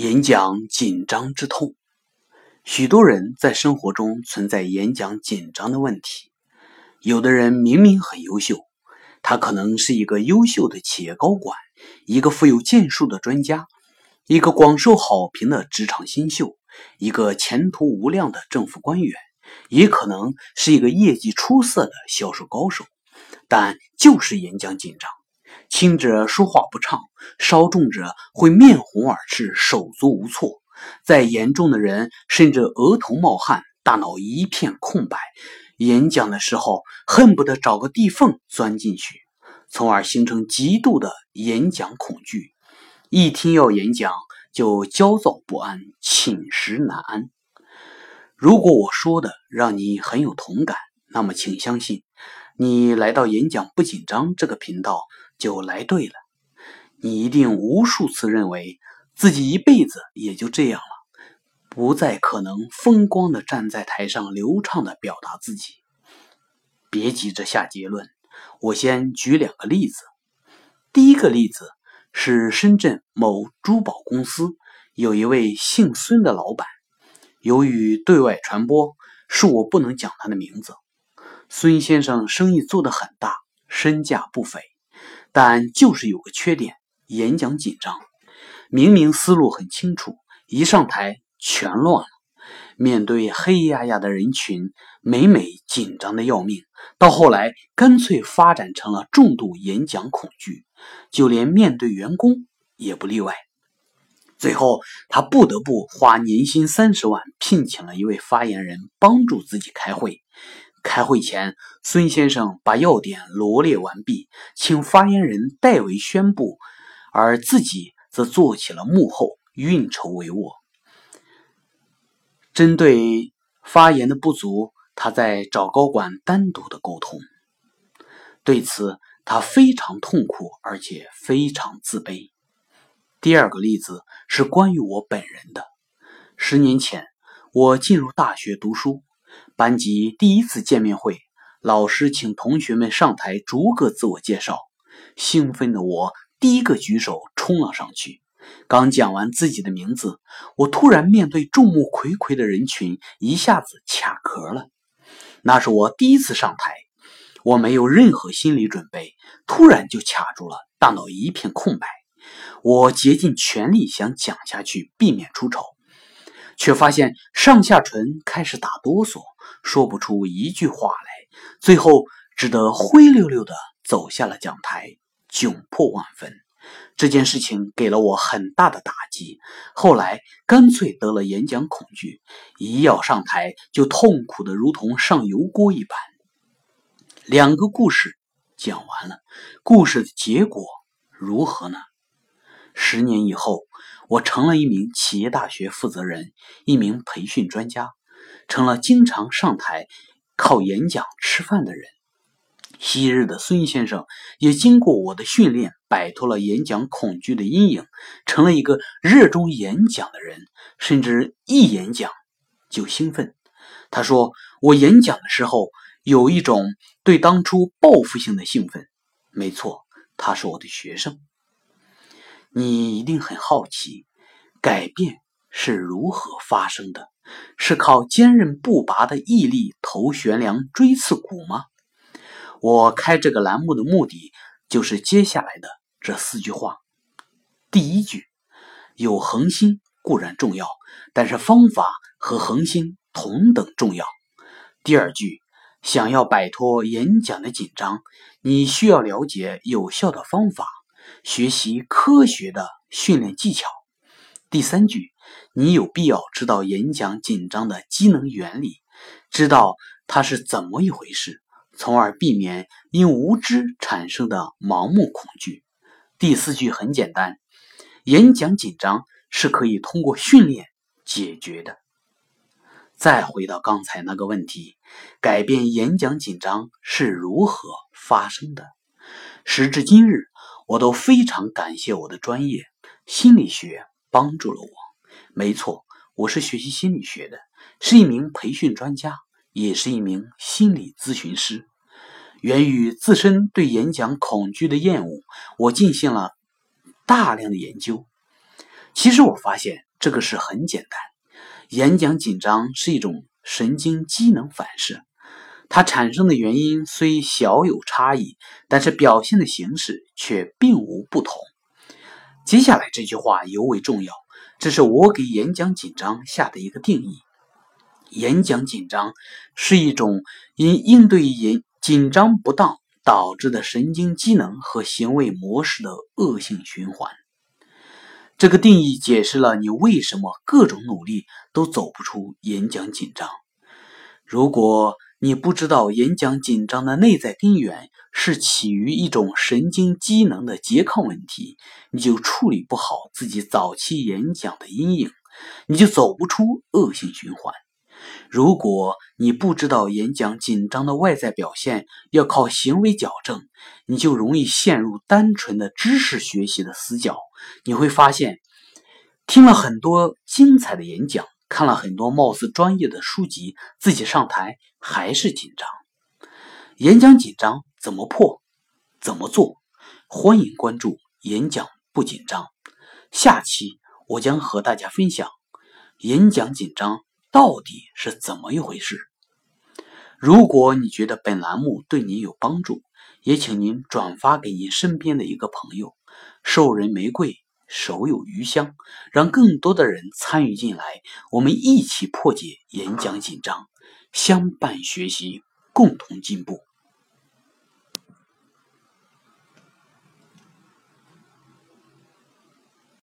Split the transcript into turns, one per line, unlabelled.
演讲紧张之痛，许多人在生活中存在演讲紧张的问题。有的人明明很优秀，他可能是一个优秀的企业高管，一个富有建树的专家，一个广受好评的职场新秀，一个前途无量的政府官员，也可能是一个业绩出色的销售高手，但就是演讲紧张。轻者说话不畅，稍重者会面红耳赤、手足无措；再严重的人，甚至额头冒汗、大脑一片空白。演讲的时候，恨不得找个地缝钻进去，从而形成极度的演讲恐惧。一听要演讲，就焦躁不安、寝食难安。如果我说的让你很有同感，那么请相信，你来到“演讲不紧张”这个频道。就来对了，你一定无数次认为自己一辈子也就这样了，不再可能风光的站在台上流畅的表达自己。别急着下结论，我先举两个例子。第一个例子是深圳某珠宝公司有一位姓孙的老板，由于对外传播，恕我不能讲他的名字。孙先生生意做得很大，身价不菲。但就是有个缺点，演讲紧张。明明思路很清楚，一上台全乱了。面对黑压压的人群，每每紧张的要命。到后来，干脆发展成了重度演讲恐惧，就连面对员工也不例外。最后，他不得不花年薪三十万，聘请了一位发言人帮助自己开会。开会前，孙先生把要点罗列完毕，请发言人代为宣布，而自己则做起了幕后，运筹帷幄。针对发言的不足，他在找高管单独的沟通。对此，他非常痛苦，而且非常自卑。第二个例子是关于我本人的。十年前，我进入大学读书。班级第一次见面会，老师请同学们上台逐个自我介绍。兴奋的我第一个举手冲了上去。刚讲完自己的名字，我突然面对众目睽睽的人群，一下子卡壳了。那是我第一次上台，我没有任何心理准备，突然就卡住了，大脑一片空白。我竭尽全力想讲下去，避免出丑。却发现上下唇开始打哆嗦，说不出一句话来，最后只得灰溜溜的走下了讲台，窘迫万分。这件事情给了我很大的打击，后来干脆得了演讲恐惧，一要上台就痛苦的如同上油锅一般。两个故事讲完了，故事的结果如何呢？十年以后。我成了一名企业大学负责人，一名培训专家，成了经常上台靠演讲吃饭的人。昔日的孙先生也经过我的训练，摆脱了演讲恐惧的阴影，成了一个热衷演讲的人，甚至一演讲就兴奋。他说：“我演讲的时候有一种对当初报复性的兴奋。”没错，他是我的学生。你一定很好奇，改变是如何发生的？是靠坚韧不拔的毅力头悬梁锥刺股吗？我开这个栏目的目的就是接下来的这四句话。第一句，有恒心固然重要，但是方法和恒心同等重要。第二句，想要摆脱演讲的紧张，你需要了解有效的方法。学习科学的训练技巧。第三句，你有必要知道演讲紧张的机能原理，知道它是怎么一回事，从而避免因无知产生的盲目恐惧。第四句很简单，演讲紧张是可以通过训练解决的。再回到刚才那个问题，改变演讲紧张是如何发生的？时至今日。我都非常感谢我的专业心理学帮助了我。没错，我是学习心理学的，是一名培训专家，也是一名心理咨询师。源于自身对演讲恐惧的厌恶，我进行了大量的研究。其实我发现，这个事很简单。演讲紧张是一种神经机能反射，它产生的原因虽小有差异，但是表现的形式却并无不同。接下来这句话尤为重要，这是我给演讲紧张下的一个定义：演讲紧张是一种因应对紧紧张不当导致的神经机能和行为模式的恶性循环。这个定义解释了你为什么各种努力都走不出演讲紧张。如果你不知道演讲紧张的内在根源是起于一种神经机能的拮抗问题，你就处理不好自己早期演讲的阴影，你就走不出恶性循环。如果你不知道演讲紧张的外在表现要靠行为矫正，你就容易陷入单纯的知识学习的死角。你会发现，听了很多精彩的演讲，看了很多貌似专业的书籍，自己上台还是紧张。演讲紧张怎么破？怎么做？欢迎关注“演讲不紧张”。下期我将和大家分享演讲紧张。到底是怎么一回事？如果你觉得本栏目对您有帮助，也请您转发给您身边的一个朋友。授人玫瑰，手有余香，让更多的人参与进来，我们一起破解演讲紧张，相伴学习，共同进步。